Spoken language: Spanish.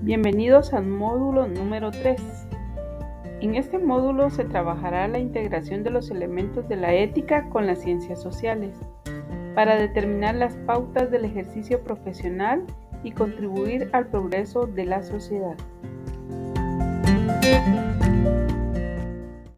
Bienvenidos al módulo número 3. En este módulo se trabajará la integración de los elementos de la ética con las ciencias sociales para determinar las pautas del ejercicio profesional y contribuir al progreso de la sociedad.